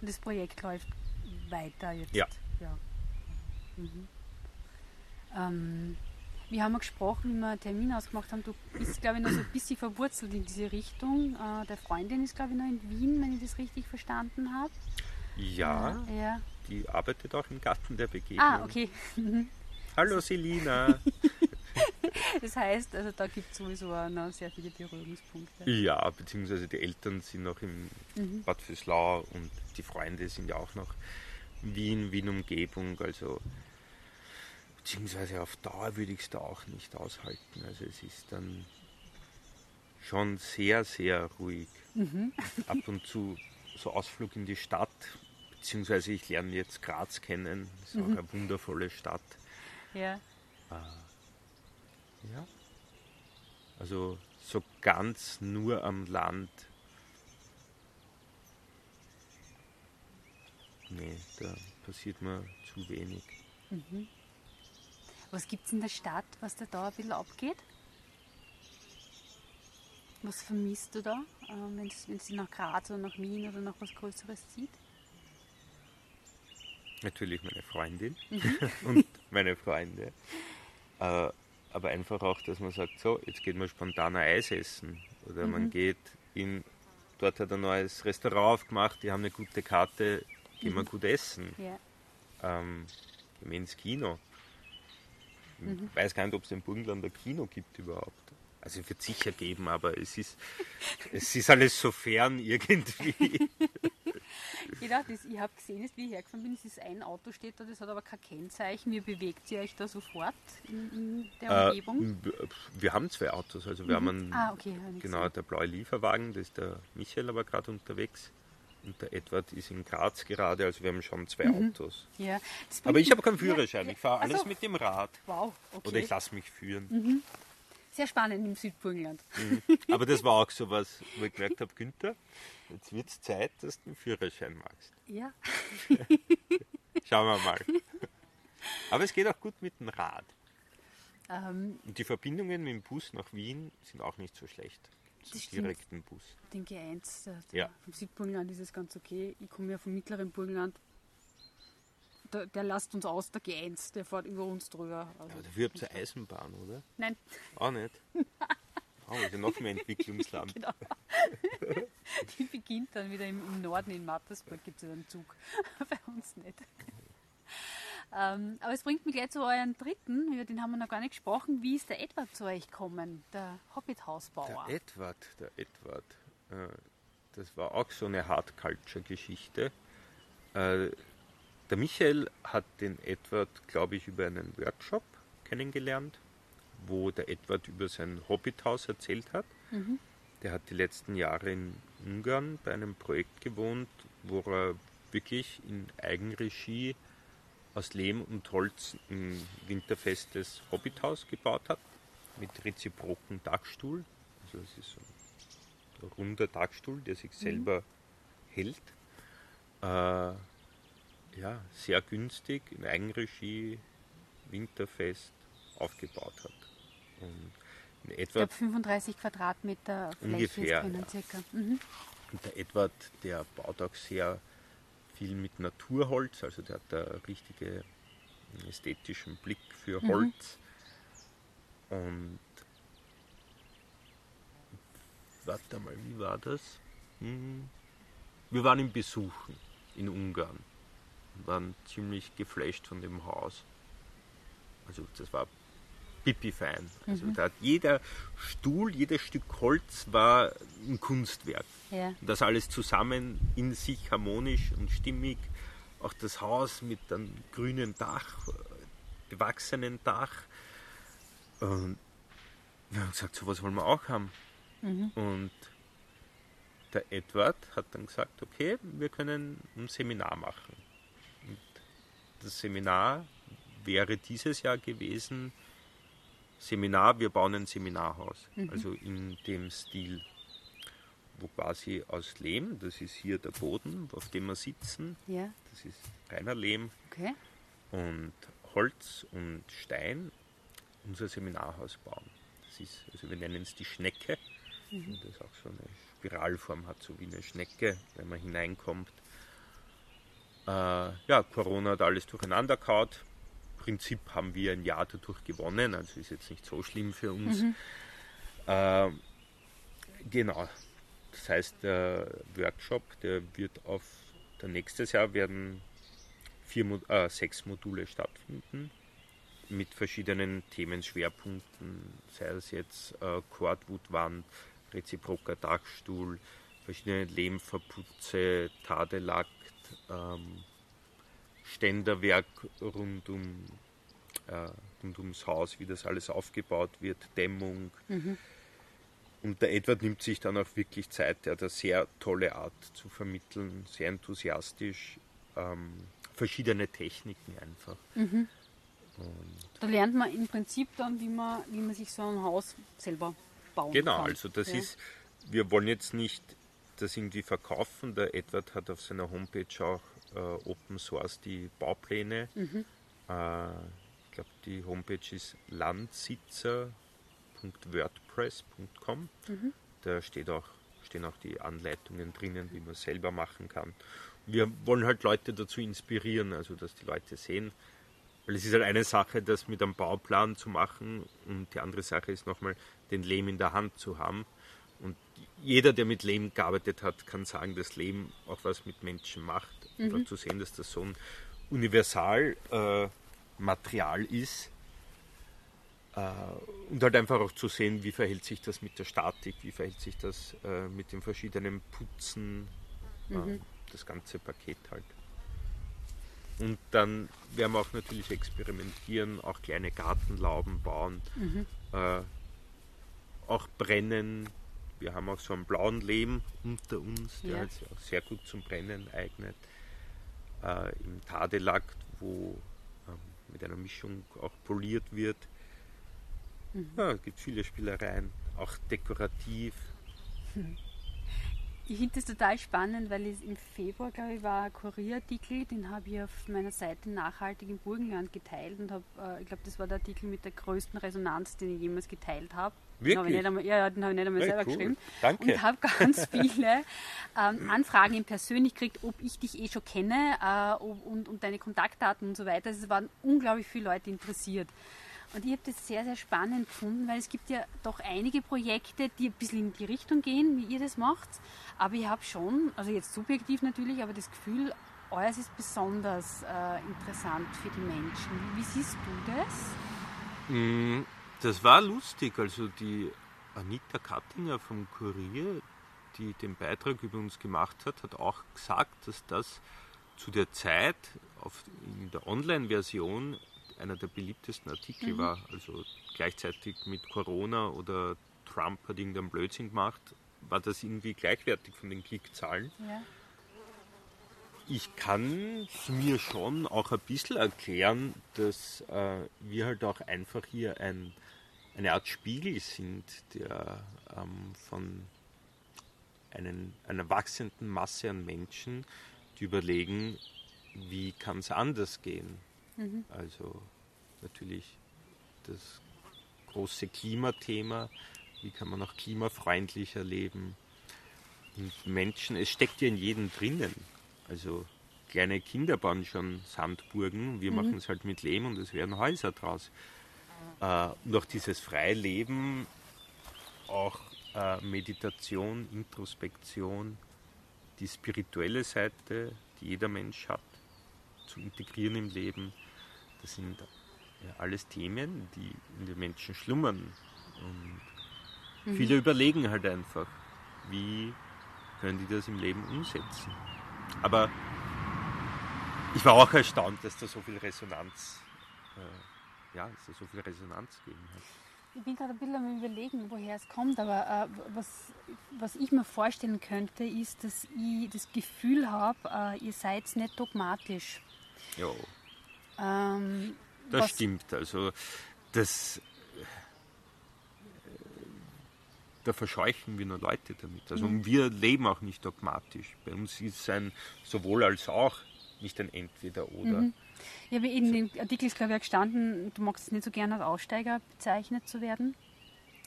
Und das Projekt läuft weiter jetzt. Ja. ja. Mhm. Ähm, wir haben ja gesprochen, wie wir einen Termin ausgemacht haben. Du bist, glaube ich, noch so ein bisschen verwurzelt in diese Richtung. Äh, der Freundin ist, glaube ich, noch in Wien, wenn ich das richtig verstanden habe. Ja, äh, ja, die arbeitet auch im Garten der Begegnung. Ah, okay. Hallo Selina. das heißt, also da gibt es sowieso auch noch sehr viele Berührungspunkte. Ja, beziehungsweise die Eltern sind noch im mhm. Bad Füßlau und die Freunde sind ja auch noch in Wien, Wien-Umgebung, also beziehungsweise auf Dauer würde ich es da auch nicht aushalten. Also es ist dann schon sehr, sehr ruhig. Mhm. Ab und zu so Ausflug in die Stadt, beziehungsweise ich lerne jetzt Graz kennen, das ist mhm. auch eine wundervolle Stadt. Ja. Äh, ja. Also so ganz nur am Land. Nee, da passiert mir zu wenig. Mhm. Was gibt es in der Stadt, was da, da ein bisschen abgeht? Was vermisst du da, äh, wenn es nach Graz oder nach Wien oder nach was Größeres zieht? Natürlich meine Freundin mhm. und meine Freunde. Äh, aber einfach auch, dass man sagt, so, jetzt geht man spontaner Eis essen. Oder mhm. man geht in, dort hat ein neues Restaurant aufgemacht, die haben eine gute Karte, gehen mhm. wir gut essen. Ja. Ähm, gehen wir ins Kino. Ich mhm. weiß gar nicht, ob es in Burgenland ein Kino gibt überhaupt. Also es wird sicher geben, aber es ist, es ist alles so fern irgendwie. genau, das, ich habe gesehen, wie ich hergefahren bin, es ist ein Auto steht da, das hat aber kein Kennzeichen. Wie bewegt ihr euch da sofort in, in der äh, Umgebung? Äh, wir haben zwei Autos, also wir mhm. haben einen, ah, okay, genau, der blaue Lieferwagen, das ist der Michael aber gerade unterwegs. Und der Edward ist in Graz gerade, also wir haben schon zwei mhm. Autos. Ja, aber ich habe keinen Führerschein, ja, ich fahre alles also, mit dem Rad. Wow, okay. Oder ich lasse mich führen. Mhm. Sehr spannend im Südburgenland. Mhm. Aber das war auch so was, wo ich gemerkt habe, Günther, jetzt wird es Zeit, dass du einen Führerschein machst. Ja. Schauen wir mal. Aber es geht auch gut mit dem Rad. Ähm, Und die Verbindungen mit dem Bus nach Wien sind auch nicht so schlecht. Zum direkten Bus. Den G1 der, der ja. vom Südburgenland ist es ganz okay. Ich komme ja vom mittleren Burgenland. Der, der lasst uns aus, der G1, der fährt über uns drüber. Also Aber dafür habt ihr Eisenbahn, oder? Nein. Auch nicht? Oh, also noch mehr Entwicklungsland. genau. Die beginnt dann wieder im, im Norden, in Mattersburg gibt es einen Zug. Bei uns nicht. Ähm, aber es bringt mich gleich zu euren dritten, über den haben wir noch gar nicht gesprochen. Wie ist der Edward zu euch gekommen, der Hobbit-Hausbauer? Der Edward, der Edward. Äh, das war auch so eine Hard-Culture-Geschichte. Äh, der Michael hat den Edward, glaube ich, über einen Workshop kennengelernt, wo der Edward über sein Hobbithaus erzählt hat. Mhm. Der hat die letzten Jahre in Ungarn bei einem Projekt gewohnt, wo er wirklich in Eigenregie aus Lehm und Holz ein winterfestes Hobbithaus gebaut hat, mit reziproken Dachstuhl. Also es ist ein runder Dachstuhl, der sich mhm. selber mhm. hält. Äh, ja, sehr günstig, in Eigenregie, winterfest aufgebaut hat. Und in etwa ich glaube 35 Quadratmeter Fläche ungefähr, drinnen, circa. Mhm. Und der Edward, der baut auch sehr viel mit Naturholz, also der hat einen richtigen ästhetischen Blick für mhm. Holz. Mhm. Und warte mal, wie war das? Hm. Wir waren ihn besuchen in Ungarn waren ziemlich geflasht von dem Haus. Also das war pipi-fein. Also mhm. da hat jeder Stuhl, jedes Stück Holz war ein Kunstwerk. Ja. Das alles zusammen in sich harmonisch und stimmig. Auch das Haus mit einem grünen Dach, bewachsenen Dach. Und wir haben gesagt, so was wollen wir auch haben. Mhm. Und der Edward hat dann gesagt, okay, wir können ein Seminar machen das Seminar wäre dieses Jahr gewesen, Seminar, wir bauen ein Seminarhaus, mhm. also in dem Stil, wo quasi aus Lehm, das ist hier der Boden, auf dem wir sitzen, ja. das ist reiner Lehm, okay. und Holz und Stein unser Seminarhaus bauen. Das ist, also wir nennen es die Schnecke, mhm. das auch so eine Spiralform hat, so wie eine Schnecke, wenn man hineinkommt. Äh, ja, Corona hat alles durcheinander gehauen. Prinzip haben wir ein Jahr dadurch gewonnen, also ist jetzt nicht so schlimm für uns. Mhm. Äh, genau. Das heißt, der Workshop, der wird auf der nächstes Jahr werden vier, äh, sechs Module stattfinden mit verschiedenen Themenschwerpunkten, sei es jetzt äh, Cordwoodwand, reziproker Dachstuhl, verschiedene Lehmverputze, Tadelakt, ähm, Ständerwerk rund, um, äh, rund ums Haus, wie das alles aufgebaut wird, Dämmung. Mhm. Und der Edward nimmt sich dann auch wirklich Zeit, der hat eine sehr tolle Art zu vermitteln, sehr enthusiastisch, ähm, verschiedene Techniken einfach. Mhm. da lernt man im Prinzip dann, wie man, wie man sich so ein Haus selber bauen genau, kann. Genau, also das ja. ist, wir wollen jetzt nicht das irgendwie verkaufen. Der Edward hat auf seiner Homepage auch äh, Open Source die Baupläne. Mhm. Äh, ich glaube, die Homepage ist landsitzer.wordpress.com. Mhm. Da steht auch, stehen auch die Anleitungen drinnen, wie man selber machen kann. Wir wollen halt Leute dazu inspirieren, also dass die Leute sehen, weil es ist halt eine Sache, das mit einem Bauplan zu machen und die andere Sache ist nochmal, den Lehm in der Hand zu haben und jeder, der mit Lehm gearbeitet hat, kann sagen, dass Lehm auch was mit Menschen macht. Mhm. Zu sehen, dass das so ein Universalmaterial äh, ist. Äh, und halt einfach auch zu sehen, wie verhält sich das mit der Statik, wie verhält sich das äh, mit den verschiedenen Putzen. Mhm. das ganze Paket halt. Und dann werden wir auch natürlich experimentieren, auch kleine Gartenlauben bauen, mhm. äh, auch brennen. Wir haben auch so einen blauen Lehm unter uns, der ja. sich auch sehr gut zum Brennen eignet. Äh, Im Tadelack, wo ähm, mit einer Mischung auch poliert wird. Mhm. Ja, es gibt viele Spielereien, auch dekorativ. Mhm. Ich finde das total spannend, weil es im Februar, glaube ich, war ein Kurierartikel, den habe ich auf meiner Seite nachhaltig im Burgenland geteilt und habe, äh, ich glaube, das war der Artikel mit der größten Resonanz, den ich jemals geteilt habe. Wirklich? Den einmal, ja, den habe ich nicht einmal selber cool. geschrieben. Danke. Und habe ganz viele ähm, Anfragen ihm persönlich gekriegt, ob ich dich eh schon kenne äh, und, und deine Kontaktdaten und so weiter. Also es waren unglaublich viele Leute interessiert. Und ich habe das sehr, sehr spannend gefunden, weil es gibt ja doch einige Projekte, die ein bisschen in die Richtung gehen, wie ihr das macht. Aber ich habe schon, also jetzt subjektiv natürlich, aber das Gefühl, euers ist besonders äh, interessant für die Menschen. Wie siehst du das? Mm, das war lustig. Also die Anita Kattinger vom Kurier, die den Beitrag über uns gemacht hat, hat auch gesagt, dass das zu der Zeit auf, in der Online-Version einer der beliebtesten Artikel mhm. war. Also gleichzeitig mit Corona oder Trump hat irgendeinen Blödsinn gemacht, war das irgendwie gleichwertig von den Klickzahlen. Ja. Ich kann es mir schon auch ein bisschen erklären, dass äh, wir halt auch einfach hier ein, eine Art Spiegel sind, der ähm, von einen, einer wachsenden Masse an Menschen, die überlegen, wie kann es anders gehen. Mhm. Also natürlich das große Klimathema, wie kann man auch klimafreundlicher leben. Und Menschen, es steckt ja in jedem drinnen. Also kleine Kinder bauen schon Sandburgen, wir mhm. machen es halt mit Lehm und es werden Häuser draus. Äh, und auch dieses freie Leben, auch äh, Meditation, Introspektion, die spirituelle Seite, die jeder Mensch hat, zu integrieren im Leben, das sind ja, alles Themen, die in den Menschen schlummern. Und mhm. viele überlegen halt einfach, wie können die das im Leben umsetzen. Aber ich war auch erstaunt, dass da so viel Resonanz, äh, ja, dass da so viel Resonanz gegeben hat. Ich bin gerade ein bisschen am überlegen, woher es kommt, aber äh, was, was ich mir vorstellen könnte, ist, dass ich das Gefühl habe, äh, ihr seid nicht dogmatisch. Ja. Ähm, das stimmt. Also das da verscheuchen wir nur Leute damit. Also mhm. wir leben auch nicht dogmatisch. Bei uns ist es ein sowohl als auch, nicht ein Entweder oder. Mhm. Ich habe in den Artikel glaube ich, gestanden, du magst es nicht so gerne als Aussteiger bezeichnet zu werden,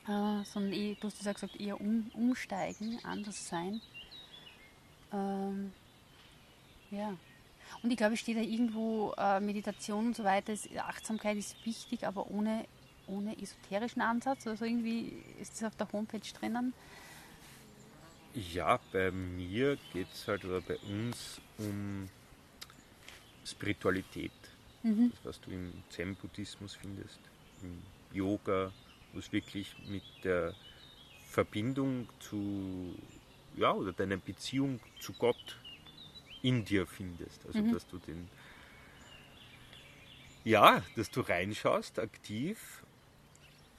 äh, sondern eh, du hast ja gesagt, eher um, umsteigen, anders sein. Ähm, ja. Und ich glaube, es steht da irgendwo, äh, Meditation und so weiter, ist, Achtsamkeit ist wichtig, aber ohne, ohne esoterischen Ansatz. Also irgendwie ist das auf der Homepage drinnen. Ja, bei mir geht es halt oder bei uns um Spiritualität. Mhm. Das, was du im Zen-Buddhismus findest, im Yoga, wo es wirklich mit der Verbindung zu, ja, oder deiner Beziehung zu Gott in dir findest. Also mhm. dass du den ja, dass du reinschaust aktiv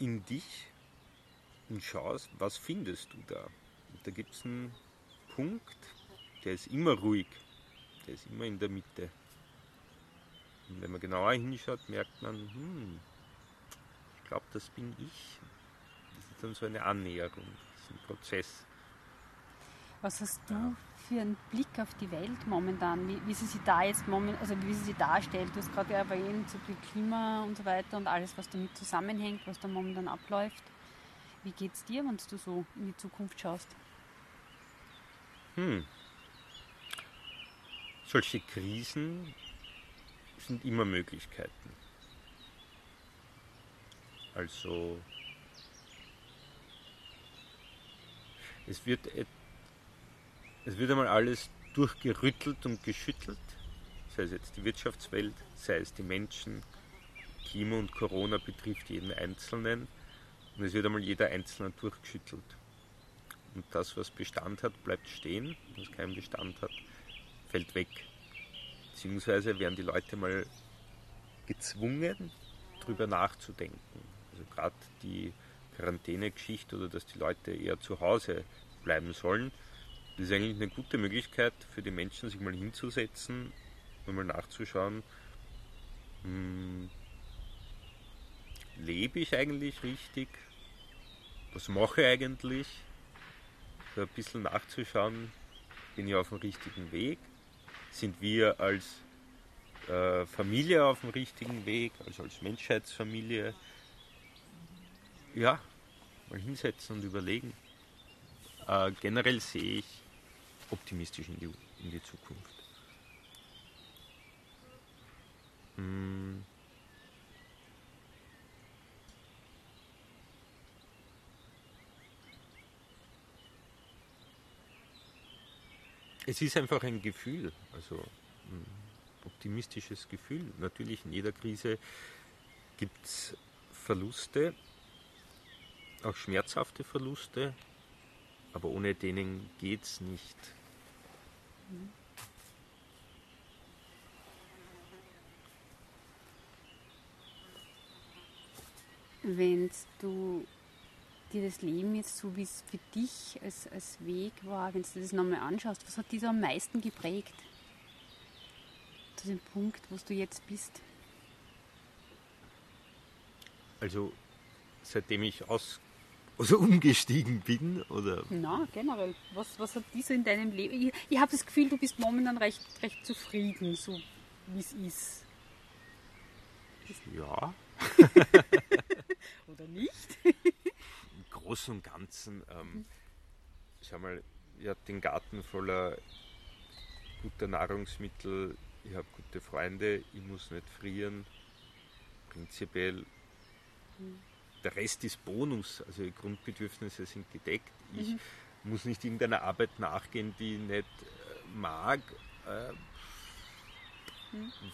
in dich und schaust, was findest du da. Und da gibt es einen Punkt, der ist immer ruhig, der ist immer in der Mitte. Und wenn man genauer hinschaut, merkt man, hm, ich glaube, das bin ich. Das ist dann so eine Annäherung, das ist ein Prozess. Was hast du ja. für einen Blick auf die Welt momentan? Wie, wie sie sich da jetzt momentan, also wie sie sich darstellt? Du hast gerade erwähnt, so viel Klima und so weiter und alles, was damit zusammenhängt, was da momentan abläuft. Wie geht es dir, wenn du so in die Zukunft schaust? Hm. Solche Krisen sind immer Möglichkeiten. Also es wird es wird einmal alles durchgerüttelt und geschüttelt, sei es jetzt die Wirtschaftswelt, sei es die Menschen. Klima und Corona betrifft jeden Einzelnen und es wird einmal jeder Einzelne durchgeschüttelt. Und das, was Bestand hat, bleibt stehen. Was keinen Bestand hat, fällt weg. Beziehungsweise werden die Leute mal gezwungen, darüber nachzudenken. Also gerade die Quarantäne-Geschichte oder dass die Leute eher zu Hause bleiben sollen, das ist eigentlich eine gute Möglichkeit für die Menschen, sich mal hinzusetzen und mal nachzuschauen, hm, lebe ich eigentlich richtig? Was mache ich eigentlich? So ein bisschen nachzuschauen, bin ich auf dem richtigen Weg? Sind wir als äh, Familie auf dem richtigen Weg, also als Menschheitsfamilie? Ja, mal hinsetzen und überlegen. Äh, generell sehe ich optimistisch in die, in die Zukunft. Hm. Es ist einfach ein Gefühl, also ein optimistisches Gefühl. Natürlich in jeder Krise gibt es Verluste, auch schmerzhafte Verluste, aber ohne denen geht es nicht. Wenn du dir das Leben jetzt so, wie es für dich als, als Weg war, wenn du das nochmal anschaust, was hat dich so am meisten geprägt? Zu dem Punkt, wo du jetzt bist? Also, seitdem ich aus, also umgestiegen bin, oder? Na, generell. Was, was hat so in deinem Leben? Ich, ich habe das Gefühl, du bist momentan recht, recht zufrieden, so wie es ist. Ja. oder nicht? Großen und Ganzen, ähm, schau mal, ich habe den Garten voller guter Nahrungsmittel, ich habe gute Freunde, ich muss nicht frieren. Prinzipiell, mhm. der Rest ist Bonus, also die Grundbedürfnisse sind gedeckt. Ich mhm. muss nicht irgendeiner Arbeit nachgehen, die ich nicht äh, mag. Äh,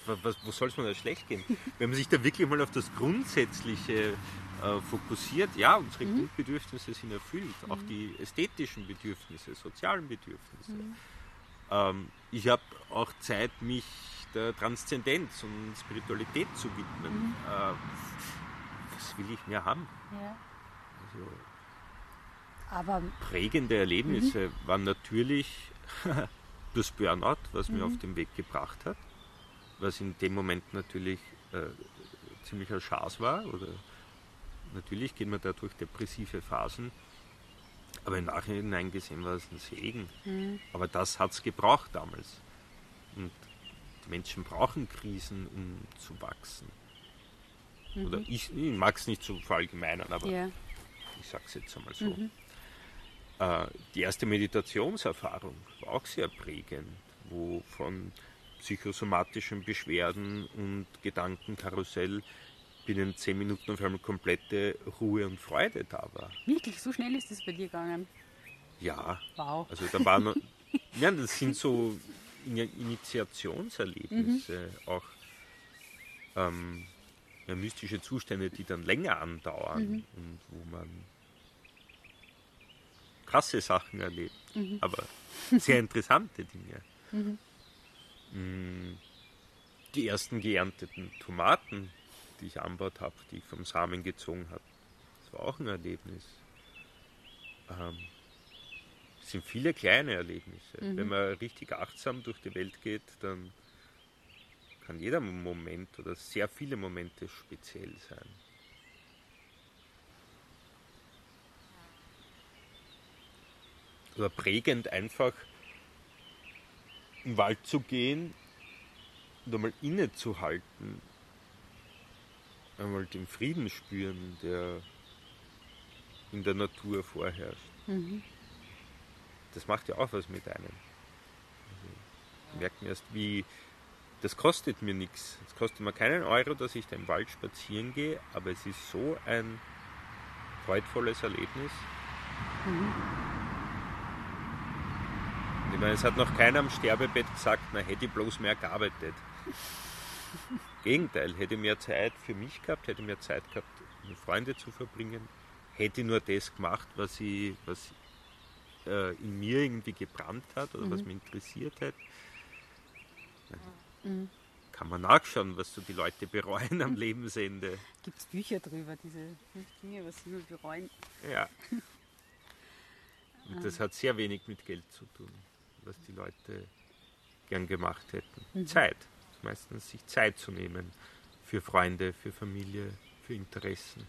was, wo soll es mir da schlecht gehen? Wenn man sich da wirklich mal auf das Grundsätzliche äh, fokussiert, ja, unsere mhm. Grundbedürfnisse sind erfüllt, auch mhm. die ästhetischen Bedürfnisse, sozialen Bedürfnisse. Mhm. Ähm, ich habe auch Zeit, mich der Transzendenz und Spiritualität zu widmen. Mhm. Äh, was will ich mehr haben? Ja. Also, Aber prägende Erlebnisse mhm. waren natürlich das Burnout, was mir auf den Weg gebracht hat was in dem Moment natürlich äh, ziemlicher Schaß war. Oder natürlich geht man da durch depressive Phasen. Aber im Nachhinein gesehen war es ein Segen. Mhm. Aber das hat es gebraucht damals. Und die Menschen brauchen Krisen, um zu wachsen. Mhm. Oder ich, ich mag es nicht so verallgemeinern, aber ja. ich sage es jetzt einmal so. Mhm. Äh, die erste Meditationserfahrung war auch sehr prägend, wo von psychosomatischen Beschwerden und Gedankenkarussell binnen zehn Minuten auf einmal komplette Ruhe und Freude da war. Wirklich, so schnell ist das bei dir gegangen? Ja. Wow. Also da waren, noch, ja, das sind so Initiationserlebnisse, mhm. auch ähm, ja, mystische Zustände, die dann länger andauern mhm. und wo man krasse Sachen erlebt, mhm. aber sehr interessante Dinge. Mm, die ersten geernteten Tomaten, die ich anbaut habe, die ich vom Samen gezogen habe. Das war auch ein Erlebnis. Ähm, es sind viele kleine Erlebnisse. Mhm. Wenn man richtig achtsam durch die Welt geht, dann kann jeder Moment oder sehr viele Momente speziell sein. Aber prägend einfach im Wald zu gehen und einmal innezuhalten, einmal den Frieden spüren, der in der Natur vorherrscht. Mhm. Das macht ja auch was mit einem. Also, merkt erst, wie das kostet mir nichts. Es kostet mir keinen Euro, dass ich da im Wald spazieren gehe, aber es ist so ein freudvolles Erlebnis. Mhm. Ich meine, es hat noch keiner am Sterbebett gesagt, na hätte ich bloß mehr gearbeitet. Gegenteil, hätte ich mehr Zeit für mich gehabt, hätte ich mehr Zeit gehabt, mit Freunde zu verbringen, hätte ich nur das gemacht, was, ich, was äh, in mir irgendwie gebrannt hat oder mhm. was mich interessiert hat. Mhm. Kann man nachschauen, was so die Leute bereuen am Lebensende. Gibt es Bücher drüber, diese fünf Dinge, was sie bereuen? Ja. Und das hat sehr wenig mit Geld zu tun, was die Leute gern gemacht hätten. Mhm. Zeit. Meistens sich Zeit zu nehmen für Freunde, für Familie, für Interessen.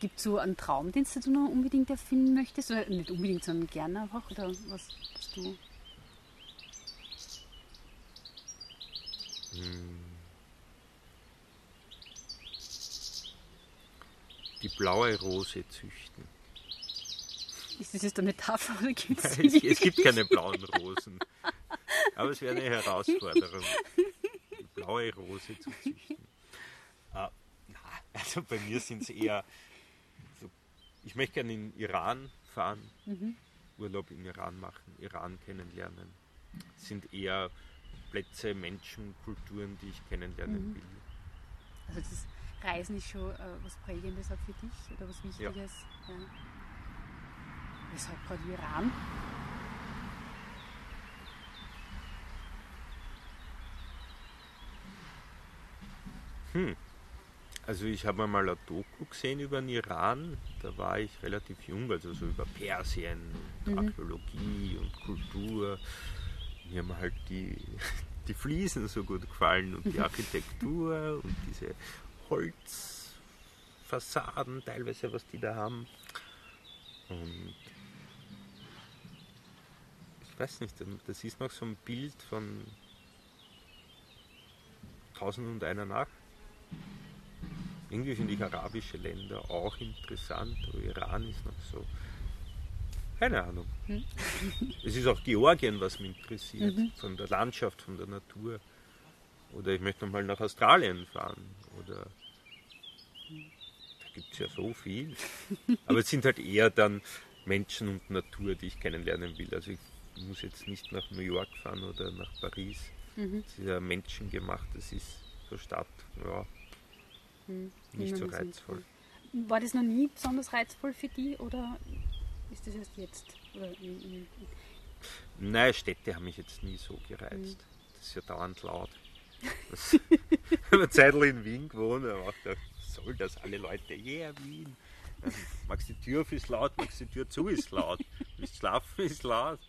Gibt es so einen Traum, den du noch unbedingt erfinden möchtest? Oder nicht unbedingt, sondern gerne einfach? Oder was bist du? Hm. Die blaue Rose züchten. Ist das jetzt eine Metapher oder gibt es, es gibt keine blauen Rosen. Aber es wäre eine Herausforderung, die blaue Rose zu züchten. Ah, also bei mir sind es eher ich möchte gerne in Iran fahren, mhm. Urlaub in Iran machen, Iran kennenlernen. Das sind eher Plätze, Menschen, Kulturen, die ich kennenlernen mhm. will. Also das Reisen ist schon äh, was Prägendes auch für dich oder was Wichtiges. Ja. Ja. Weshalb gerade Iran? Hm. Also ich habe mal eine Doku gesehen über den Iran, da war ich relativ jung, also so über Persien und mhm. Archäologie und Kultur. Mir haben halt die, die Fliesen so gut gefallen und die Architektur und diese Holzfassaden teilweise, was die da haben. Und ich weiß nicht, das ist noch so ein Bild von Tausend und einer Nacht irgendwie finde ich arabische Länder auch interessant, aber Iran ist noch so. Keine Ahnung. Hm? Es ist auch Georgien, was mich interessiert, mhm. von der Landschaft, von der Natur. Oder ich möchte nochmal nach Australien fahren. Oder da gibt es ja so viel. Aber es sind halt eher dann Menschen und Natur, die ich kennenlernen will. Also ich muss jetzt nicht nach New York fahren oder nach Paris. Mhm. Das ist ja menschengemacht, das ist so Stadt. Ja, hm, nicht so reizvoll. War das noch nie besonders reizvoll für dich oder ist das erst jetzt? Oder in, in, in Nein, Städte haben mich jetzt nie so gereizt. Hm. Das ist ja dauernd laut. ich habe eine Zeit in Wien gewohnt und habe gedacht, soll das alle Leute, yeah, Wien. Magst die Tür auf ist laut, magst die Tür zu ist laut. Willst schlafen ist laut.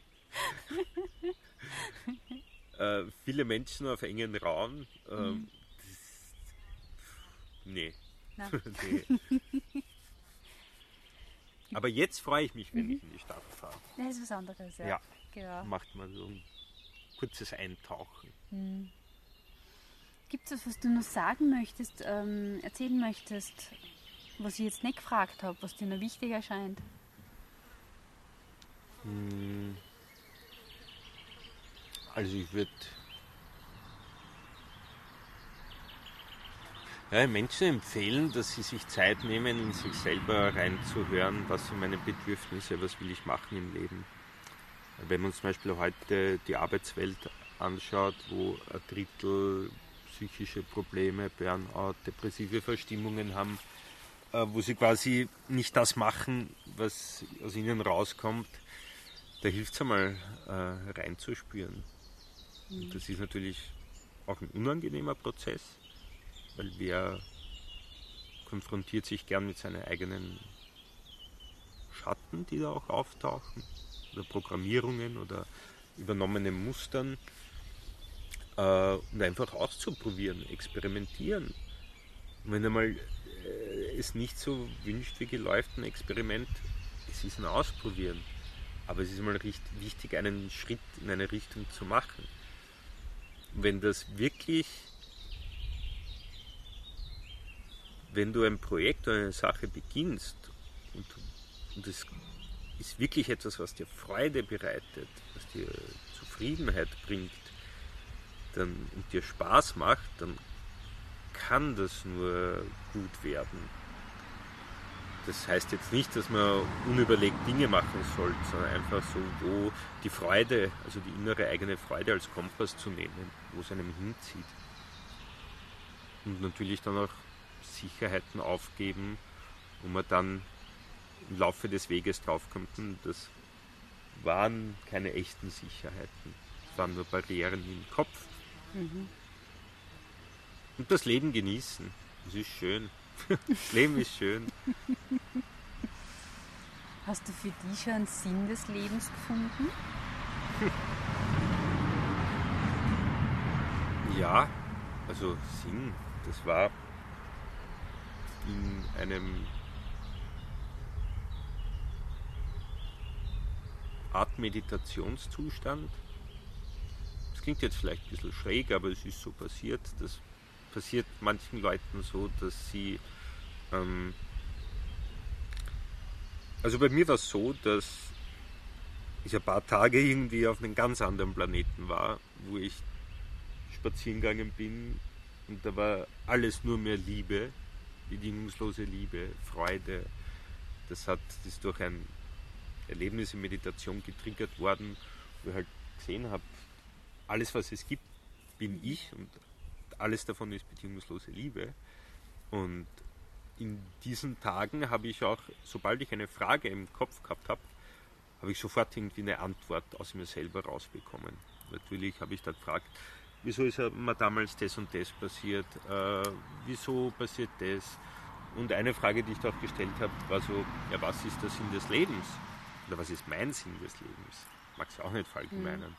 Äh, viele Menschen auf engen Raum. Äh, mhm. Nee. nee. Aber jetzt freue ich mich, wenn mhm. ich in die Stadt fahre. Das ist was anderes, ja. ja. Genau. Macht man so ein kurzes Eintauchen. Mhm. Gibt es was, was du noch sagen möchtest, ähm, erzählen möchtest, was ich jetzt nicht gefragt habe, was dir noch wichtig erscheint? Hm. Also ich würde ja, Menschen empfehlen, dass sie sich Zeit nehmen, in sich selber reinzuhören, was sind meine Bedürfnisse, was will ich machen im Leben. Wenn man zum Beispiel heute die Arbeitswelt anschaut, wo ein Drittel psychische Probleme, Burnout, depressive Verstimmungen haben, äh, wo sie quasi nicht das machen, was aus ihnen rauskommt, da hilft es einmal äh, reinzuspüren. Und das ist natürlich auch ein unangenehmer Prozess, weil wer konfrontiert sich gern mit seinen eigenen Schatten, die da auch auftauchen, oder Programmierungen oder übernommenen Mustern äh, und einfach auszuprobieren, experimentieren. Und wenn einmal äh, es nicht so wünscht wie geläuft, ein Experiment, es ist ein Ausprobieren. Aber es ist mal wichtig, einen Schritt in eine Richtung zu machen. Wenn das wirklich wenn du ein Projekt oder eine Sache beginnst und, und es ist wirklich etwas, was dir Freude bereitet, was dir Zufriedenheit bringt dann, und dir Spaß macht, dann kann das nur gut werden. Das heißt jetzt nicht, dass man unüberlegt Dinge machen sollte, sondern einfach so, wo die Freude, also die innere eigene Freude als Kompass zu nehmen, wo es einem hinzieht. Und natürlich dann auch Sicherheiten aufgeben, wo man dann im Laufe des Weges draufkommt, das waren keine echten Sicherheiten. waren nur Barrieren im Kopf. Mhm. Und das Leben genießen. Das ist schön. Das Leben ist schön. Hast du für dich schon einen Sinn des Lebens gefunden? Ja, also Sinn, das war in einem Art Meditationszustand. Das klingt jetzt vielleicht ein bisschen schräg, aber es ist so passiert. Das passiert manchen Leuten so, dass sie. Ähm also bei mir war es so, dass ich ein paar Tage irgendwie auf einem ganz anderen Planeten war, wo ich spazieren gegangen bin und da war alles nur mehr Liebe, bedingungslose Liebe, Freude. Das hat das durch ein Erlebnis in Meditation getriggert worden, wo ich halt gesehen habe, alles was es gibt, bin ich und alles davon ist bedingungslose Liebe. Und in diesen Tagen habe ich auch, sobald ich eine Frage im Kopf gehabt habe, habe ich sofort irgendwie eine Antwort aus mir selber rausbekommen. Natürlich habe ich da gefragt, wieso ist mir damals das und das passiert, äh, wieso passiert das? Und eine Frage, die ich da auch gestellt habe, war so, ja, was ist der Sinn des Lebens? Oder was ist mein Sinn des Lebens? Mag es auch nicht falsch mhm. meinen.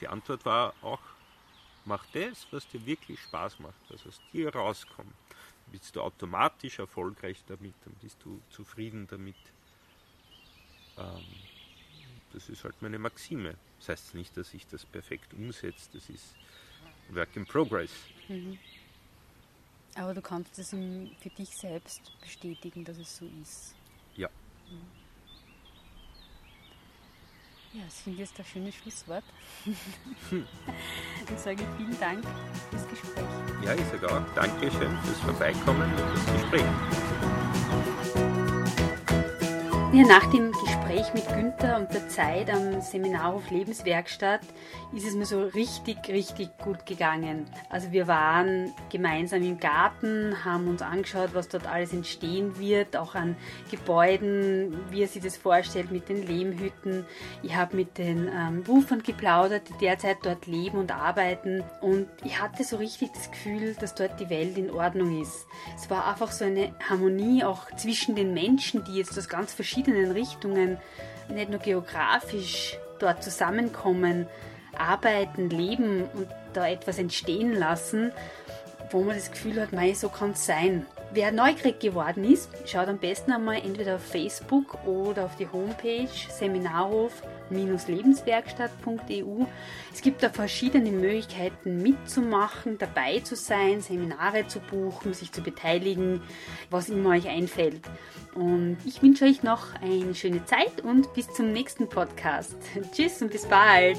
Die Antwort war auch, mach das, was dir wirklich Spaß macht, was aus dir rauskommt. Dann bist du automatisch erfolgreich damit, dann bist du zufrieden damit. Ähm, das ist halt meine Maxime. Das heißt nicht, dass ich das perfekt umsetze, das ist Work in Progress. Mhm. Aber du kannst es für dich selbst bestätigen, dass es so ist. Ja. Mhm. Ja, das finde ich jetzt ein schönes Schlusswort. Dann sage ich vielen Dank fürs Gespräch. Ja, ich sage auch Dankeschön fürs Vorbeikommen und das Gespräch. Ja, nach dem Gespräch mit Günther und der Zeit am Seminarhof Lebenswerkstatt ist es mir so richtig, richtig gut gegangen. Also wir waren gemeinsam im Garten, haben uns angeschaut, was dort alles entstehen wird, auch an Gebäuden, wie er sich das vorstellt mit den Lehmhütten. Ich habe mit den ähm, Rufern geplaudert, die derzeit dort leben und arbeiten und ich hatte so richtig das Gefühl, dass dort die Welt in Ordnung ist. Es war einfach so eine Harmonie auch zwischen den Menschen, die jetzt aus ganz verschiedenen verschiedenen Richtungen, nicht nur geografisch dort zusammenkommen, arbeiten, leben und da etwas entstehen lassen, wo man das Gefühl hat, mei, so kann es sein. Wer neugierig geworden ist, schaut am besten einmal entweder auf Facebook oder auf die Homepage Seminarhof-lebenswerkstatt.eu. Es gibt da verschiedene Möglichkeiten mitzumachen, dabei zu sein, Seminare zu buchen, sich zu beteiligen, was immer euch einfällt. Und ich wünsche euch noch eine schöne Zeit und bis zum nächsten Podcast. Tschüss und bis bald.